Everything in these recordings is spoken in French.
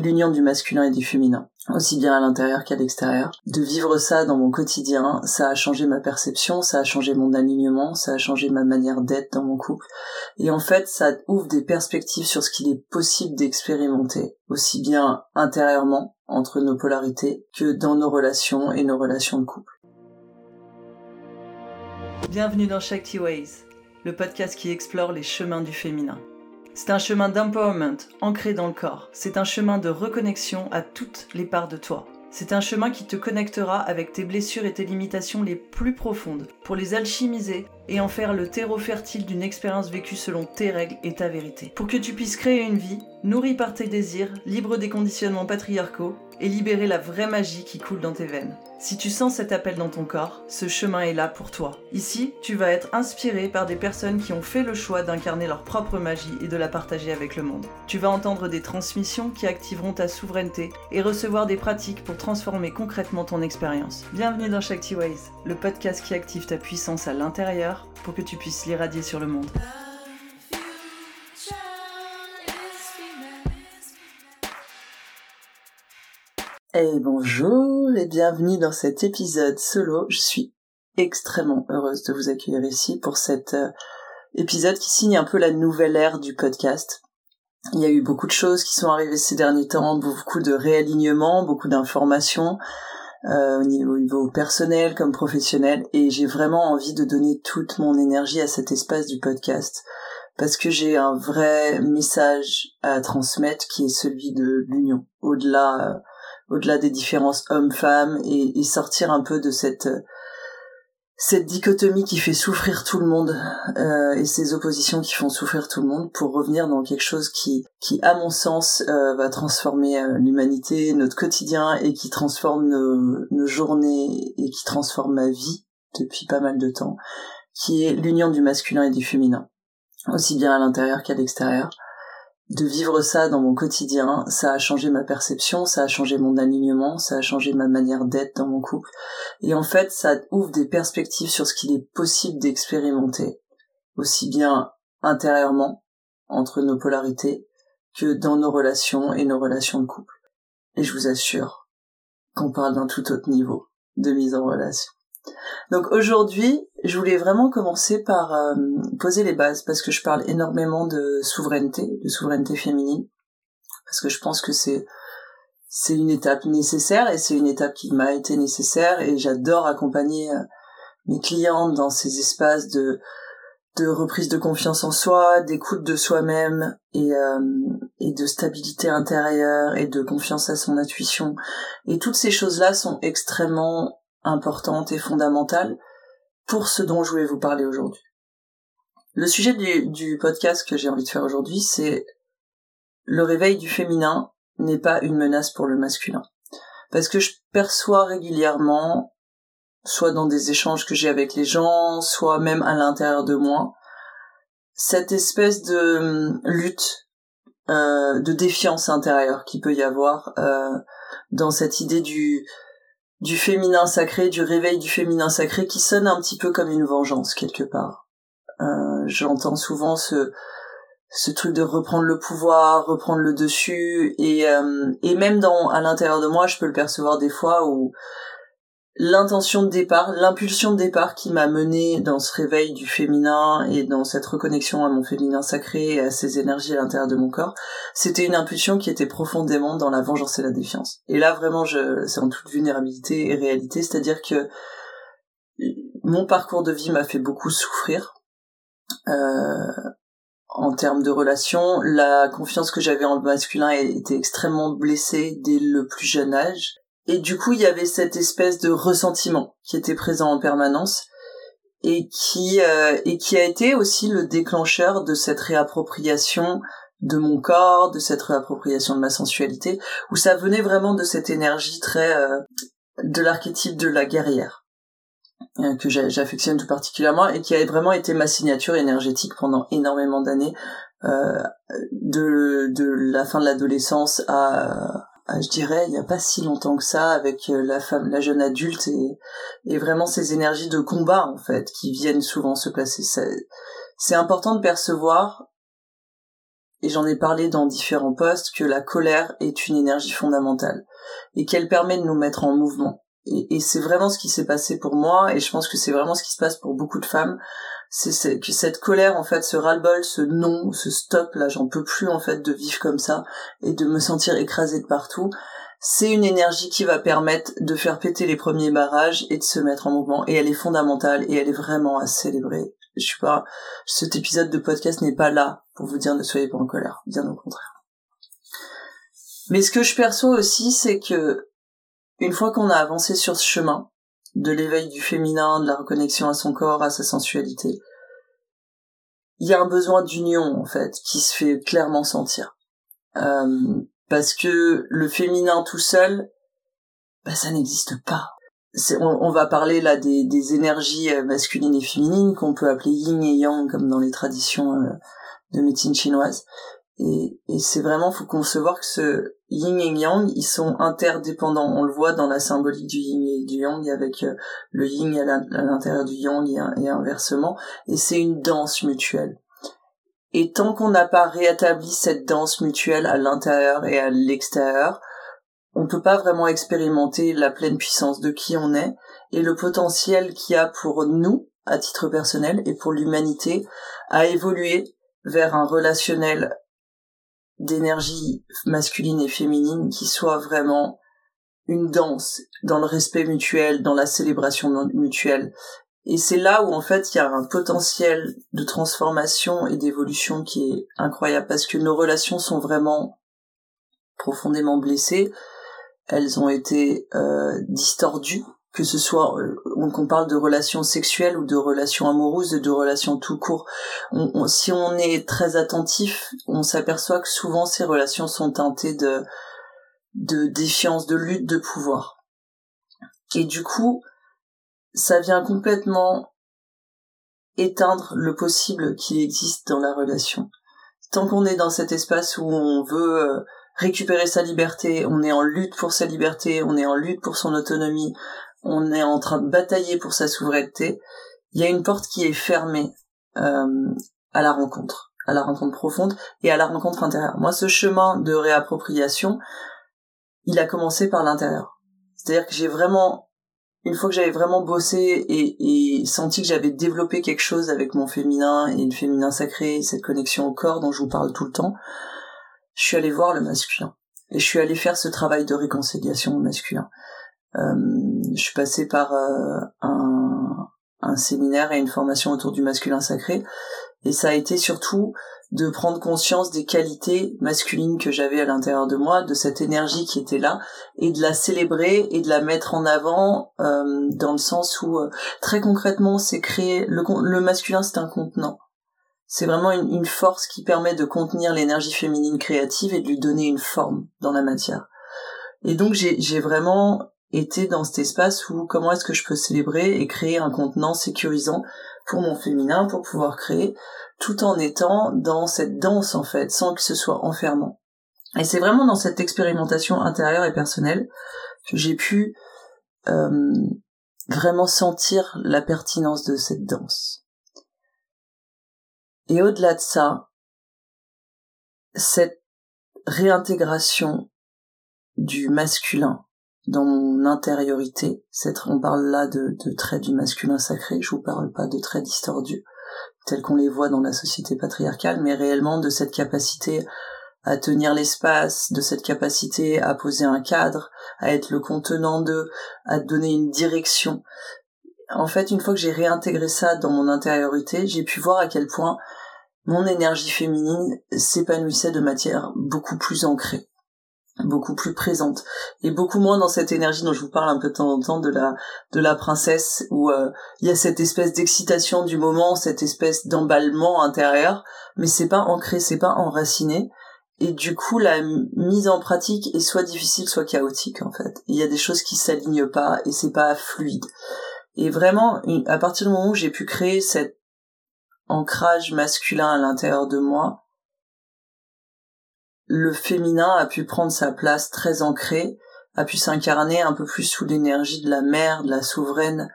l'union du masculin et du féminin, aussi bien à l'intérieur qu'à l'extérieur. De vivre ça dans mon quotidien, ça a changé ma perception, ça a changé mon alignement, ça a changé ma manière d'être dans mon couple. Et en fait, ça ouvre des perspectives sur ce qu'il est possible d'expérimenter, aussi bien intérieurement, entre nos polarités, que dans nos relations et nos relations de couple. Bienvenue dans Shakti Ways, le podcast qui explore les chemins du féminin. C'est un chemin d'empowerment ancré dans le corps. C'est un chemin de reconnexion à toutes les parts de toi. C'est un chemin qui te connectera avec tes blessures et tes limitations les plus profondes pour les alchimiser et en faire le terreau fertile d'une expérience vécue selon tes règles et ta vérité. Pour que tu puisses créer une vie nourrie par tes désirs, libre des conditionnements patriarcaux et libérer la vraie magie qui coule dans tes veines. Si tu sens cet appel dans ton corps, ce chemin est là pour toi. Ici, tu vas être inspiré par des personnes qui ont fait le choix d'incarner leur propre magie et de la partager avec le monde. Tu vas entendre des transmissions qui activeront ta souveraineté et recevoir des pratiques pour transformer concrètement ton expérience. Bienvenue dans Shakti Ways, le podcast qui active ta puissance à l'intérieur pour que tu puisses l'irradier sur le monde. Et bonjour et bienvenue dans cet épisode solo. Je suis extrêmement heureuse de vous accueillir ici pour cet euh, épisode qui signe un peu la nouvelle ère du podcast. Il y a eu beaucoup de choses qui sont arrivées ces derniers temps, beaucoup de réalignements, beaucoup d'informations euh, au, niveau, au niveau personnel comme professionnel. Et j'ai vraiment envie de donner toute mon énergie à cet espace du podcast. Parce que j'ai un vrai message à transmettre qui est celui de l'union. Au-delà euh, au-delà des différences hommes-femmes et, sortir un peu de cette cette dichotomie qui fait souffrir tout le monde euh, et ces oppositions qui font souffrir tout le monde pour revenir dans quelque chose qui qui à mon sens euh, va transformer euh, l'humanité notre quotidien et qui transforme nos, nos journées et qui transforme ma vie depuis pas mal de temps qui est l'union du masculin et du féminin aussi bien à l'intérieur qu'à l'extérieur de vivre ça dans mon quotidien, ça a changé ma perception, ça a changé mon alignement, ça a changé ma manière d'être dans mon couple. Et en fait, ça ouvre des perspectives sur ce qu'il est possible d'expérimenter, aussi bien intérieurement, entre nos polarités, que dans nos relations et nos relations de couple. Et je vous assure qu'on parle d'un tout autre niveau de mise en relation. Donc aujourd'hui, je voulais vraiment commencer par euh, poser les bases parce que je parle énormément de souveraineté, de souveraineté féminine, parce que je pense que c'est c'est une étape nécessaire et c'est une étape qui m'a été nécessaire et j'adore accompagner euh, mes clients dans ces espaces de de reprise de confiance en soi, d'écoute de soi-même et euh, et de stabilité intérieure et de confiance à son intuition. Et toutes ces choses-là sont extrêmement importante et fondamentale pour ce dont je voulais vous parler aujourd'hui. Le sujet du, podcast que j'ai envie de faire aujourd'hui, c'est le réveil du féminin n'est pas une menace pour le masculin. Parce que je perçois régulièrement, soit dans des échanges que j'ai avec les gens, soit même à l'intérieur de moi, cette espèce de hum, lutte, euh, de défiance intérieure qui peut y avoir euh, dans cette idée du du féminin sacré, du réveil du féminin sacré qui sonne un petit peu comme une vengeance quelque part. Euh, J'entends souvent ce ce truc de reprendre le pouvoir, reprendre le dessus et euh, et même dans à l'intérieur de moi, je peux le percevoir des fois où l'intention de départ, l'impulsion de départ qui m'a mené dans ce réveil du féminin et dans cette reconnexion à mon féminin sacré et à ces énergies à l'intérieur de mon corps, c'était une impulsion qui était profondément dans la vengeance et la défiance. Et là vraiment, je, c'est en toute vulnérabilité et réalité, c'est-à-dire que mon parcours de vie m'a fait beaucoup souffrir. Euh, en termes de relations, la confiance que j'avais en le masculin était extrêmement blessée dès le plus jeune âge. Et du coup, il y avait cette espèce de ressentiment qui était présent en permanence et qui euh, et qui a été aussi le déclencheur de cette réappropriation de mon corps, de cette réappropriation de ma sensualité, où ça venait vraiment de cette énergie très euh, de l'archétype de la guerrière euh, que j'affectionne tout particulièrement et qui a vraiment été ma signature énergétique pendant énormément d'années de de la fin de l'adolescence à je dirais, il n'y a pas si longtemps que ça, avec euh, la femme, la jeune adulte et, et vraiment ces énergies de combat en fait qui viennent souvent se placer. C'est important de percevoir et j'en ai parlé dans différents posts, que la colère est une énergie fondamentale et qu'elle permet de nous mettre en mouvement. Et, et c'est vraiment ce qui s'est passé pour moi, et je pense que c'est vraiment ce qui se passe pour beaucoup de femmes. C'est que cette colère, en fait, ce ras-le-bol, ce non, ce stop, là, j'en peux plus, en fait, de vivre comme ça, et de me sentir écrasée de partout. C'est une énergie qui va permettre de faire péter les premiers barrages et de se mettre en mouvement. Et elle est fondamentale, et elle est vraiment à célébrer. Je suis pas, cet épisode de podcast n'est pas là pour vous dire ne soyez pas en colère, bien au contraire. Mais ce que je perçois aussi, c'est que une fois qu'on a avancé sur ce chemin de l'éveil du féminin, de la reconnexion à son corps, à sa sensualité, il y a un besoin d'union en fait qui se fait clairement sentir. Euh, parce que le féminin tout seul, bah, ça n'existe pas. On, on, va parler là des, énergies euh, masculines et féminines qu'on peut appeler yin et yang comme dans les traditions euh, de médecine chinoise. Et, et c'est vraiment, faut concevoir que ce yin et yang, ils sont interdépendants. On le voit dans la symbolique du yin et du yang, avec euh, le yin à l'intérieur du yang et, inversement. Et c'est une danse mutuelle. Et tant qu'on n'a pas rétabli cette danse mutuelle à l'intérieur et à l'extérieur, on peut pas vraiment expérimenter la pleine puissance de qui on est et le potentiel qu'il y a pour nous, à titre personnel, et pour l'humanité, à évoluer vers un relationnel d'énergie masculine et féminine qui soit vraiment une danse dans le respect mutuel, dans la célébration mutuelle. Et c'est là où en fait il y a un potentiel de transformation et d'évolution qui est incroyable parce que nos relations sont vraiment profondément blessées, elles ont été euh, distordues que ce soit euh, qu'on parle de relations sexuelles ou de relations amoureuses, de relations tout court. si on est très attentif, on s'aperçoit que souvent ces relations sont teintées de de défiance, de lutte de pouvoir. Et du coup, ça vient complètement éteindre le possible qui existe dans la relation. Tant qu'on est dans cet espace où on veut euh, récupérer sa liberté, on est en lutte pour sa liberté, on est en lutte pour son autonomie, on est en train de batailler pour sa souveraineté, il y a une porte qui est fermée euh, à la rencontre, à la rencontre profonde et à la rencontre intérieure. Moi, ce chemin de réappropriation, il a commencé par l'intérieur. C'est-à-dire que j'ai vraiment, une fois que j'avais vraiment bossé et, et senti que j'avais développé quelque chose avec mon féminin et le féminin sacré, cette connexion au corps dont je vous parle tout le temps, je suis allée voir le masculin. Et je suis allée faire ce travail de réconciliation masculin. Euh, je suis passée par euh, un, un séminaire et une formation autour du masculin sacré, et ça a été surtout de prendre conscience des qualités masculines que j'avais à l'intérieur de moi, de cette énergie qui était là, et de la célébrer et de la mettre en avant euh, dans le sens où euh, très concrètement c'est créer le, le masculin c'est un contenant. C'est vraiment une, une, force qui permet de contenir l'énergie féminine créative et de lui donner une forme dans la matière. Et donc j'ai vraiment était dans cet espace où comment est-ce que je peux célébrer et créer un contenant sécurisant pour mon féminin pour pouvoir créer tout en étant dans cette danse en fait sans que ce soit enfermant. Et c'est vraiment dans cette expérimentation intérieure et personnelle que j'ai pu euh, vraiment sentir la pertinence de cette danse. Et au-delà de ça, cette réintégration du masculin dans mon intériorité. On parle là de, de traits du masculin sacré, je vous parle pas de traits distordus, tels qu'on les voit dans la société patriarcale, mais réellement de cette capacité à tenir l'espace, de cette capacité à poser un cadre, à être le contenant de, à donner une direction. En fait, une fois que j'ai réintégré ça dans mon intériorité, j'ai pu voir à quel point mon énergie féminine s'épanouissait de matière beaucoup plus ancrée beaucoup plus présente et beaucoup moins dans cette énergie dont je vous parle un peu de temps en temps de la de la princesse où euh, il y a cette espèce d'excitation du moment, cette espèce d'emballement intérieur, mais c'est pas ancré, c'est pas enraciné et du coup la mise en pratique est soit difficile soit chaotique en fait. Il y a des choses qui s'alignent pas et c'est pas fluide. Et vraiment à partir du moment où j'ai pu créer cet ancrage masculin à l'intérieur de moi, le féminin a pu prendre sa place très ancrée, a pu s'incarner un peu plus sous l'énergie de la mère, de la souveraine,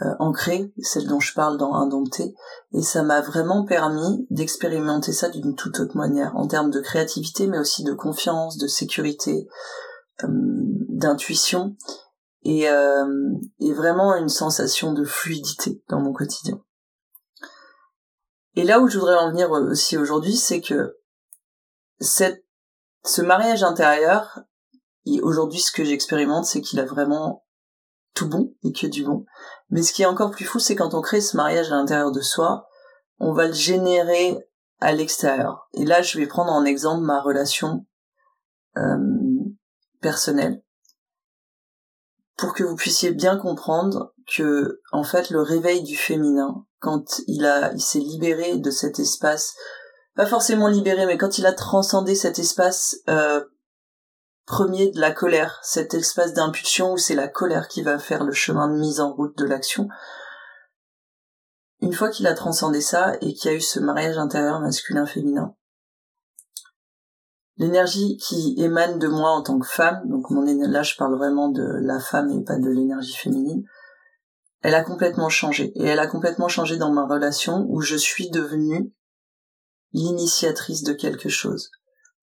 euh, ancrée, celle dont je parle dans Indompté, et ça m'a vraiment permis d'expérimenter ça d'une toute autre manière, en termes de créativité, mais aussi de confiance, de sécurité, euh, d'intuition, euh, et vraiment une sensation de fluidité dans mon quotidien. Et là où je voudrais en venir aussi aujourd'hui, c'est que cette, ce mariage intérieur, aujourd'hui ce que j'expérimente, c'est qu'il a vraiment tout bon et que du bon. Mais ce qui est encore plus fou, c'est quand on crée ce mariage à l'intérieur de soi, on va le générer à l'extérieur. Et là, je vais prendre en exemple ma relation euh, personnelle pour que vous puissiez bien comprendre que, en fait, le réveil du féminin, quand il a, il s'est libéré de cet espace, pas forcément libéré, mais quand il a transcendé cet espace euh, premier de la colère, cet espace d'impulsion où c'est la colère qui va faire le chemin de mise en route de l'action. Une fois qu'il a transcendé ça et qu'il y a eu ce mariage intérieur masculin-féminin, l'énergie qui émane de moi en tant que femme, donc là je parle vraiment de la femme et pas de l'énergie féminine, elle a complètement changé. Et elle a complètement changé dans ma relation où je suis devenue l'initiatrice de quelque chose,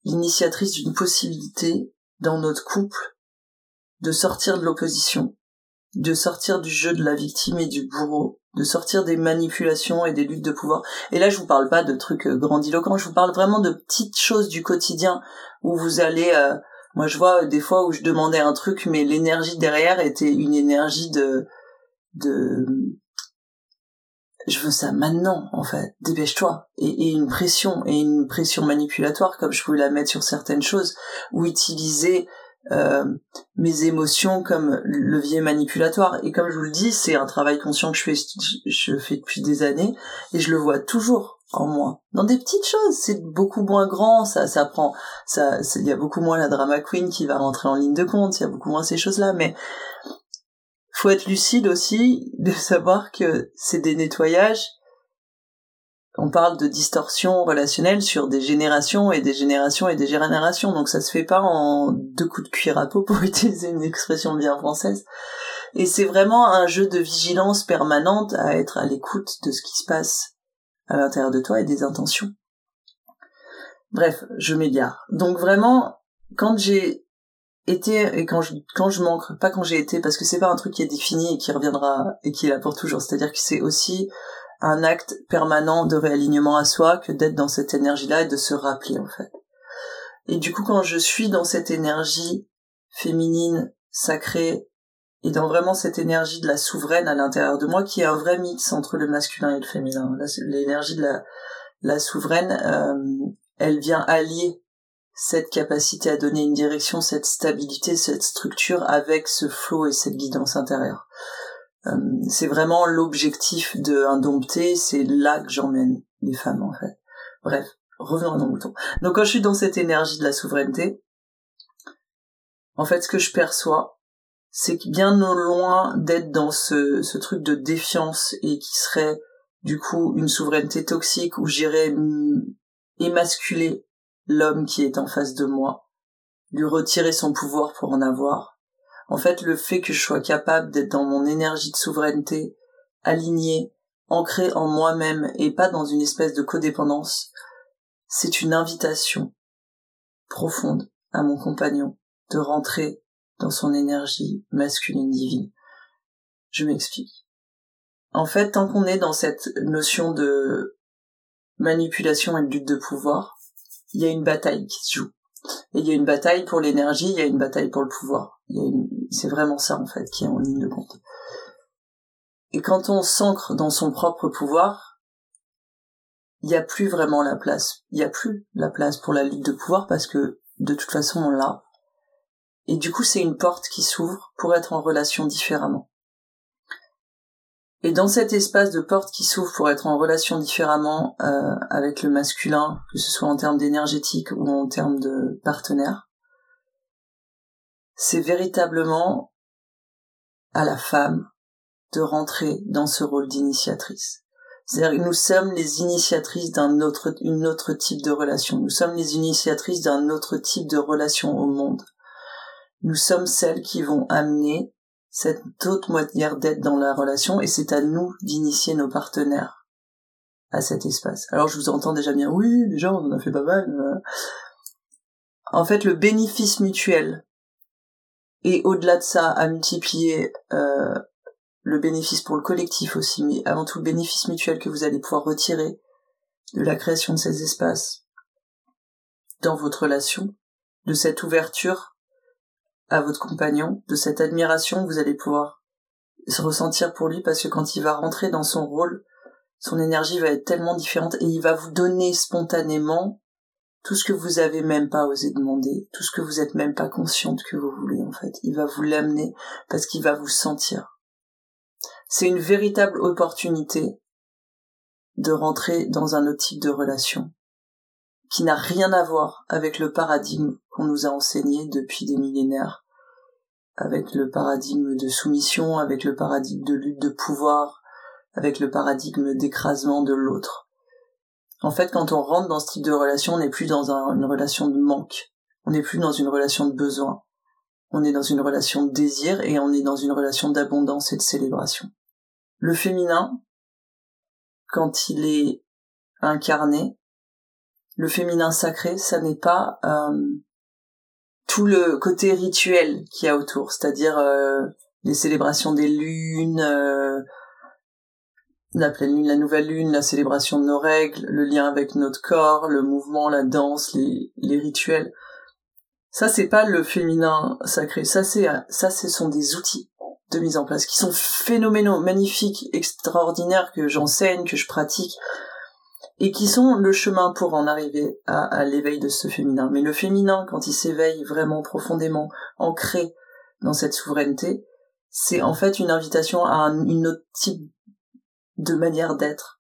l'initiatrice d'une possibilité dans notre couple de sortir de l'opposition, de sortir du jeu de la victime et du bourreau, de sortir des manipulations et des luttes de pouvoir. Et là, je vous parle pas de trucs euh, grandiloquents, je vous parle vraiment de petites choses du quotidien où vous allez. Euh, moi, je vois des fois où je demandais un truc, mais l'énergie derrière était une énergie de de je veux ça maintenant en fait. Dépêche-toi. Et, une pression et une pression manipulatoire comme je pouvais la mettre sur certaines choses ou utiliser euh, mes émotions comme levier manipulatoire. Et comme je vous le dis c'est un travail conscient que je fais je fais depuis des années et je le vois toujours en moi. Dans des petites choses c'est beaucoup moins grand ça ça prend ça il y a beaucoup moins la drama queen qui va rentrer en ligne de compte il y a beaucoup moins ces choses là mais faut être lucide aussi de savoir que c'est des nettoyages. On parle de distorsion relationnelle sur des générations et des générations et des générations, donc ça se fait pas en deux coups de cuir à peau pour utiliser une expression bien française. Et c'est vraiment un jeu de vigilance permanente à être à l'écoute de ce qui se passe à l'intérieur de toi et des intentions. Bref, je m'égare. Donc vraiment, quand j'ai été et quand je quand je manque pas quand j'ai été parce que c'est pas un truc qui est défini et qui reviendra et qui est là pour toujours. C'est-à-dire que c'est aussi un acte permanent de réalignement à soi que d'être dans cette énergie là et de se rappeler en fait. Et du coup quand je suis dans cette énergie féminine sacrée et dans vraiment cette énergie de la souveraine à l'intérieur de moi qui est un vrai mix entre le masculin et le féminin l'énergie de la souveraine euh, elle vient allier cette capacité à donner une direction, cette stabilité, cette structure avec ce flow et cette guidance intérieure. Euh, c'est vraiment l'objectif de Indompté, c'est là que j'emmène les femmes en fait. Bref, revenons à nos moutons. Donc quand je suis dans cette énergie de la souveraineté, en fait ce que je perçois, c'est que bien loin d'être dans ce, ce truc de défiance et qui serait du coup une souveraineté toxique où j'irais émasculer l'homme qui est en face de moi, lui retirer son pouvoir pour en avoir. En fait, le fait que je sois capable d'être dans mon énergie de souveraineté, alignée, ancrée en moi-même et pas dans une espèce de codépendance, c'est une invitation profonde à mon compagnon de rentrer dans son énergie masculine divine. Je m'explique. En fait, tant qu'on est dans cette notion de manipulation et de lutte de pouvoir, il y a une bataille qui se joue. Et il y a une bataille pour l'énergie, il y a une bataille pour le pouvoir. C'est vraiment ça en fait qui est en ligne de compte. Et quand on s'ancre dans son propre pouvoir, il n'y a plus vraiment la place. Il n'y a plus la place pour la lutte de pouvoir parce que de toute façon on l'a. Et du coup c'est une porte qui s'ouvre pour être en relation différemment. Et dans cet espace de porte qui s'ouvre pour être en relation différemment euh, avec le masculin, que ce soit en termes d'énergétique ou en termes de partenaire, c'est véritablement à la femme de rentrer dans ce rôle d'initiatrice. C'est-à-dire que nous sommes les initiatrices d'un autre, une autre type de relation. Nous sommes les initiatrices d'un autre type de relation au monde. Nous sommes celles qui vont amener cette autre manière d'être dans la relation et c'est à nous d'initier nos partenaires à cet espace. Alors je vous entends déjà bien, oui, déjà on en a fait pas mal. Euh. En fait, le bénéfice mutuel et au-delà de ça, à multiplier euh, le bénéfice pour le collectif aussi, mais avant tout le bénéfice mutuel que vous allez pouvoir retirer de la création de ces espaces dans votre relation, de cette ouverture à votre compagnon, de cette admiration vous allez pouvoir se ressentir pour lui parce que quand il va rentrer dans son rôle, son énergie va être tellement différente et il va vous donner spontanément tout ce que vous avez même pas osé demander, tout ce que vous êtes même pas consciente que vous voulez en fait. Il va vous l'amener parce qu'il va vous sentir. C'est une véritable opportunité de rentrer dans un autre type de relation qui n'a rien à voir avec le paradigme qu'on nous a enseigné depuis des millénaires, avec le paradigme de soumission, avec le paradigme de lutte de pouvoir, avec le paradigme d'écrasement de l'autre. En fait, quand on rentre dans ce type de relation, on n'est plus dans une relation de manque, on n'est plus dans une relation de besoin, on est dans une relation de désir et on est dans une relation d'abondance et de célébration. Le féminin, quand il est incarné, le féminin sacré, ça n'est pas euh, tout le côté rituel qu'il y a autour, c'est-à-dire euh, les célébrations des lunes, euh, la pleine lune, la nouvelle lune, la célébration de nos règles, le lien avec notre corps, le mouvement, la danse, les, les rituels. Ça, c'est pas le féminin sacré. Ça, c'est ça, ce sont des outils de mise en place qui sont phénoménaux, magnifiques, extraordinaires que j'enseigne, que je pratique et qui sont le chemin pour en arriver à, l'éveil de ce féminin. Mais le féminin, quand il s'éveille vraiment profondément, ancré dans cette souveraineté, c'est en fait une invitation à une autre type de manière d'être,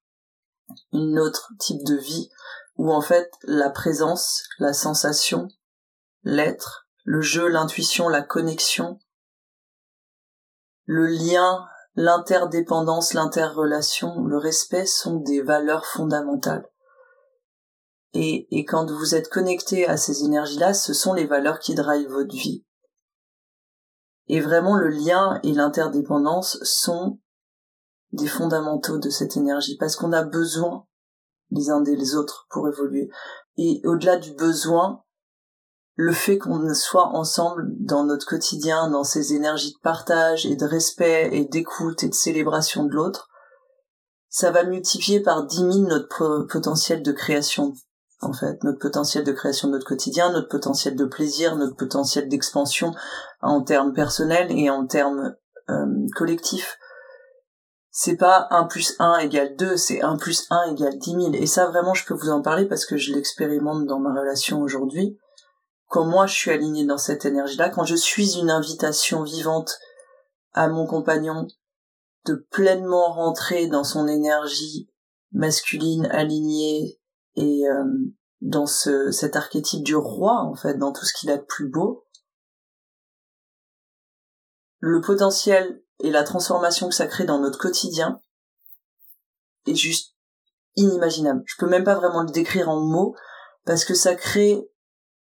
une autre type de vie, où en fait la présence, la sensation, l'être, le jeu, l'intuition, la connexion, le lien l'interdépendance, l'interrelation, le respect sont des valeurs fondamentales. Et, quand vous êtes connecté à ces énergies-là, ce sont les valeurs qui drivent votre vie. Et vraiment, le lien et l'interdépendance sont des fondamentaux de cette énergie, parce qu'on a besoin les uns des autres pour évoluer. Et au-delà du besoin, le fait qu'on soit ensemble dans notre quotidien, dans ces énergies de partage et de respect et d'écoute et de célébration de l'autre, ça va multiplier par dix mille notre potentiel de création, en fait, notre potentiel de création de notre quotidien, notre potentiel de plaisir, notre potentiel d'expansion en termes personnels et en termes euh, collectifs. C'est pas 1 plus 1 égale 2, c'est 1 plus 1 égale dix mille. Et ça, vraiment, je peux vous en parler parce que je l'expérimente dans ma relation aujourd'hui moi je suis alignée dans cette énergie-là, quand je suis une invitation vivante à mon compagnon de pleinement rentrer dans son énergie masculine alignée et euh, dans ce, cet archétype du roi en fait, dans tout ce qu'il a de plus beau, le potentiel et la transformation que ça crée dans notre quotidien est juste inimaginable. Je peux même pas vraiment le décrire en mots parce que ça crée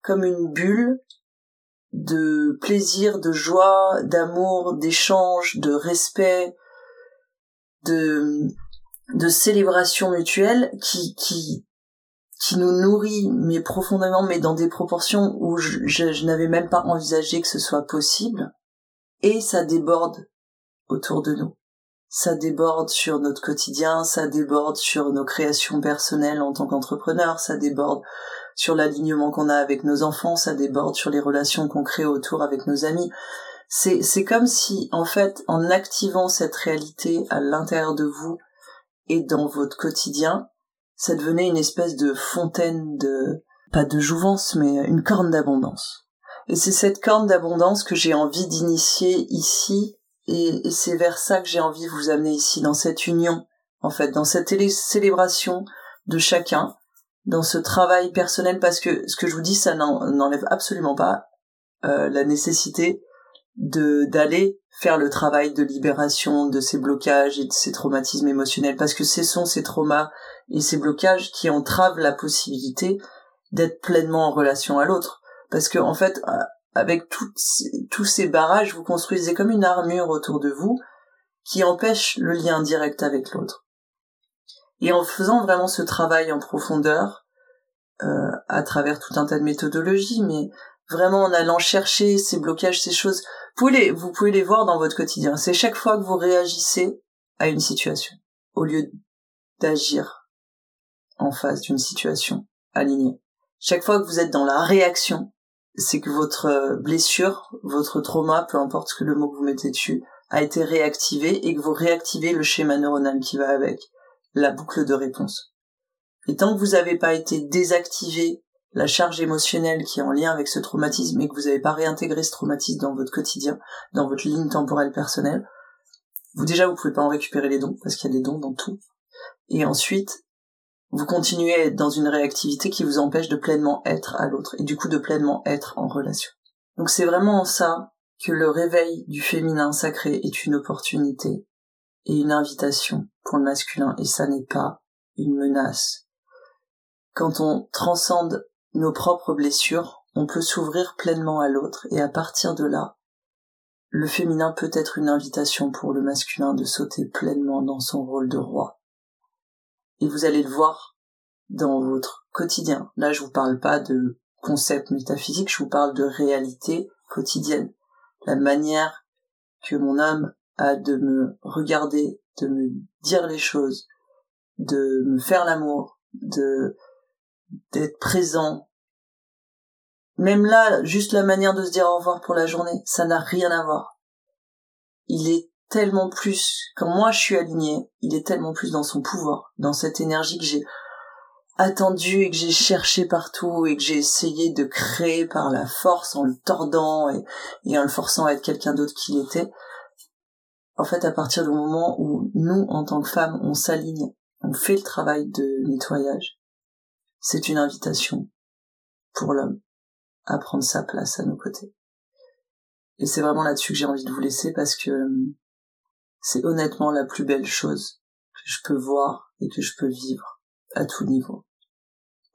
comme une bulle de plaisir, de joie, d'amour, d'échange, de respect, de, de célébration mutuelle qui, qui, qui nous nourrit, mais profondément, mais dans des proportions où je, je n'avais même pas envisagé que ce soit possible. Et ça déborde autour de nous. Ça déborde sur notre quotidien, ça déborde sur nos créations personnelles en tant qu'entrepreneur, ça déborde sur l'alignement qu'on a avec nos enfants, ça déborde sur les relations qu'on crée autour avec nos amis. C'est, c'est comme si, en fait, en activant cette réalité à l'intérieur de vous et dans votre quotidien, ça devenait une espèce de fontaine de, pas de jouvence, mais une corne d'abondance. Et c'est cette corne d'abondance que j'ai envie d'initier ici, et, c'est vers ça que j'ai envie de vous amener ici, dans cette union, en fait, dans cette célébration de chacun, dans ce travail personnel parce que ce que je vous dis ça n'enlève absolument pas euh, la nécessité de d'aller faire le travail de libération de ces blocages et de ces traumatismes émotionnels parce que ce sont ces traumas et ces blocages qui entravent la possibilité d'être pleinement en relation à l'autre parce que en fait avec tous ces barrages, vous construisez comme une armure autour de vous qui empêche le lien direct avec l'autre. Et en faisant vraiment ce travail en profondeur, euh, à travers tout un tas de méthodologies, mais vraiment en allant chercher ces blocages, ces choses, vous pouvez les, vous pouvez les voir dans votre quotidien. C'est chaque fois que vous réagissez à une situation, au lieu d'agir en face d'une situation alignée. Chaque fois que vous êtes dans la réaction, c'est que votre blessure, votre trauma, peu importe que le mot que vous mettez dessus, a été réactivé et que vous réactivez le schéma neuronal qui va avec, la boucle de réponse. Et tant que vous n'avez pas été désactivé la charge émotionnelle qui est en lien avec ce traumatisme et que vous n'avez pas réintégré ce traumatisme dans votre quotidien, dans votre ligne temporelle personnelle, vous déjà vous pouvez pas en récupérer les dons parce qu'il y a des dons dans tout. Et ensuite, vous continuez à être dans une réactivité qui vous empêche de pleinement être à l'autre et du coup de pleinement être en relation. Donc c'est vraiment ça que le réveil du féminin sacré est une opportunité et une invitation pour le masculin et ça n'est pas une menace. Quand on transcende nos propres blessures, on peut s'ouvrir pleinement à l'autre et à partir de là, le féminin peut être une invitation pour le masculin de sauter pleinement dans son rôle de roi et vous allez le voir dans votre quotidien. Là, je vous parle pas de concepts métaphysiques, je vous parle de réalité quotidienne. La manière que mon âme a de me regarder, de me dire les choses, de me faire l'amour, de d'être présent. Même là, juste la manière de se dire au revoir pour la journée, ça n'a rien à voir. Il est tellement plus, quand moi je suis alignée, il est tellement plus dans son pouvoir, dans cette énergie que j'ai attendu et que j'ai cherché partout et que j'ai essayé de créer par la force en le tordant et en le forçant à être quelqu'un d'autre qu'il était. En fait, à partir du moment où nous, en tant que femmes, on s'aligne, on fait le travail de nettoyage, c'est une invitation pour l'homme à prendre sa place à nos côtés. Et c'est vraiment là-dessus que j'ai envie de vous laisser parce que c'est honnêtement la plus belle chose que je peux voir et que je peux vivre à tout niveau.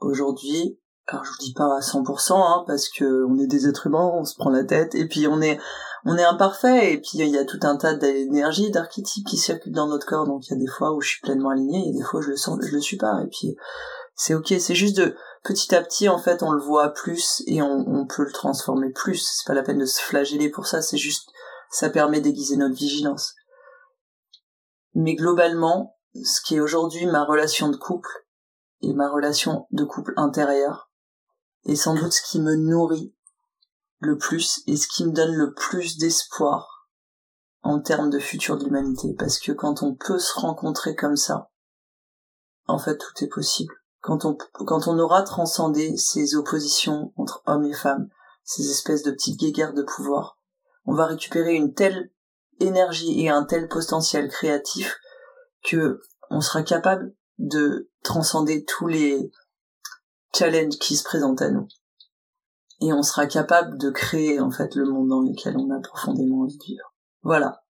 Aujourd'hui, alors je vous dis pas à 100%, hein, parce que on est des êtres humains, on se prend la tête, et puis on est, on est imparfait, et puis il y a tout un tas d'énergie, d'archétypes qui circulent dans notre corps, donc il y a des fois où je suis pleinement aligné, il y a des fois où je le sens, je le suis pas, et puis c'est ok, c'est juste de, petit à petit, en fait, on le voit plus, et on, peut le transformer plus, c'est pas la peine de se flageller pour ça, c'est juste, ça permet d'aiguiser notre vigilance. Mais globalement, ce qui est aujourd'hui ma relation de couple et ma relation de couple intérieure est sans doute ce qui me nourrit le plus et ce qui me donne le plus d'espoir en termes de futur de l'humanité. Parce que quand on peut se rencontrer comme ça, en fait, tout est possible. Quand on, aura transcendé ces oppositions entre hommes et femmes, ces espèces de petites guéguerres de pouvoir, on va récupérer une telle énergie et un tel potentiel créatif que on sera capable de transcender tous les challenges qui se présentent à nous. Et on sera capable de créer en fait le monde dans lequel on a profondément envie de vivre. Voilà.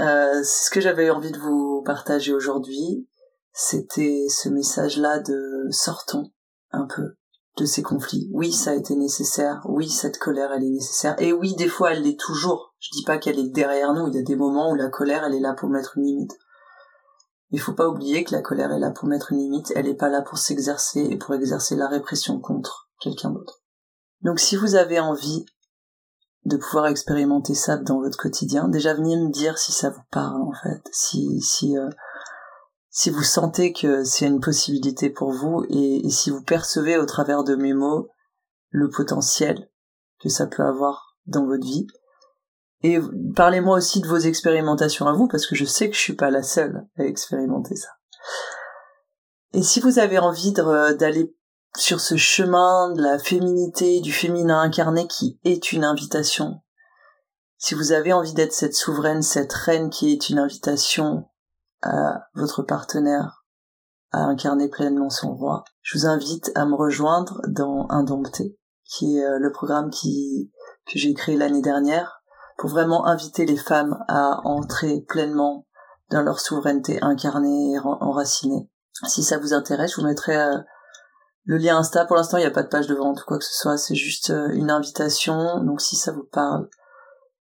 Euh, c'est ce que j'avais envie de vous partager aujourd'hui. C'était ce message-là de sortons un peu de ces conflits. Oui, ça a été nécessaire. Oui, cette colère, elle est nécessaire. Et oui, des fois, elle l'est toujours. Je dis pas qu'elle est derrière nous. Il y a des moments où la colère, elle est là pour mettre une limite. Il faut pas oublier que la colère est là pour mettre une limite. Elle est pas là pour s'exercer et pour exercer la répression contre quelqu'un d'autre. Donc, si vous avez envie de pouvoir expérimenter ça dans votre quotidien, déjà venez me dire si ça vous parle, en fait. Si, si, euh, si vous sentez que c'est une possibilité pour vous et, si vous percevez au travers de mes mots le potentiel que ça peut avoir dans votre vie. Et parlez-moi aussi de vos expérimentations à vous parce que je sais que je suis pas la seule à expérimenter ça. Et si vous avez envie d'aller sur ce chemin de la féminité, du féminin incarné qui est une invitation, si vous avez envie d'être cette souveraine, cette reine qui est une invitation à votre partenaire à incarner pleinement son roi, je vous invite à me rejoindre dans Indompté, qui est euh, le programme que j'ai créé l'année dernière pour vraiment inviter les femmes à entrer pleinement dans leur souveraineté incarnée et enracinée. Si ça vous intéresse, je vous mettrai euh, Le lien Insta, pour l'instant, il n'y a pas de page de vente ou quoi que ce soit, c'est juste euh, une invitation. Donc si ça vous parle,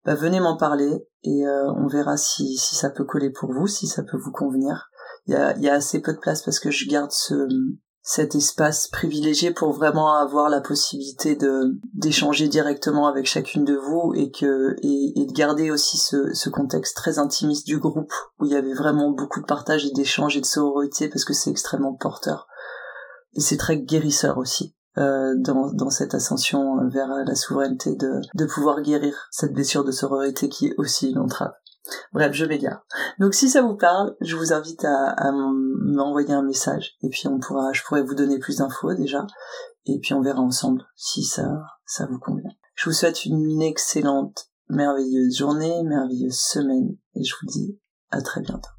bah, venez m'en parler et euh, on verra si, ça peut coller pour vous, si ça peut vous convenir. Il y a, y a assez peu de place parce que je garde ce, cet espace privilégié pour vraiment avoir la possibilité de d'échanger directement avec chacune de vous et que et, et de garder aussi ce, ce contexte très intimiste du groupe où il y avait vraiment beaucoup de partage et d'échange et de sororité parce que c'est extrêmement porteur et c'est très guérisseur aussi euh, dans, dans cette ascension vers la souveraineté de, de pouvoir guérir cette blessure de sororité qui est aussi une entrave. Bref, je m'égare. Donc si ça vous parle, je vous invite à, à m'envoyer un message et puis on pourra, je pourrais vous donner plus d'infos déjà et puis on verra ensemble si ça, ça vous convient. Je vous souhaite une excellente, merveilleuse journée, merveilleuse semaine et je vous dis à très bientôt.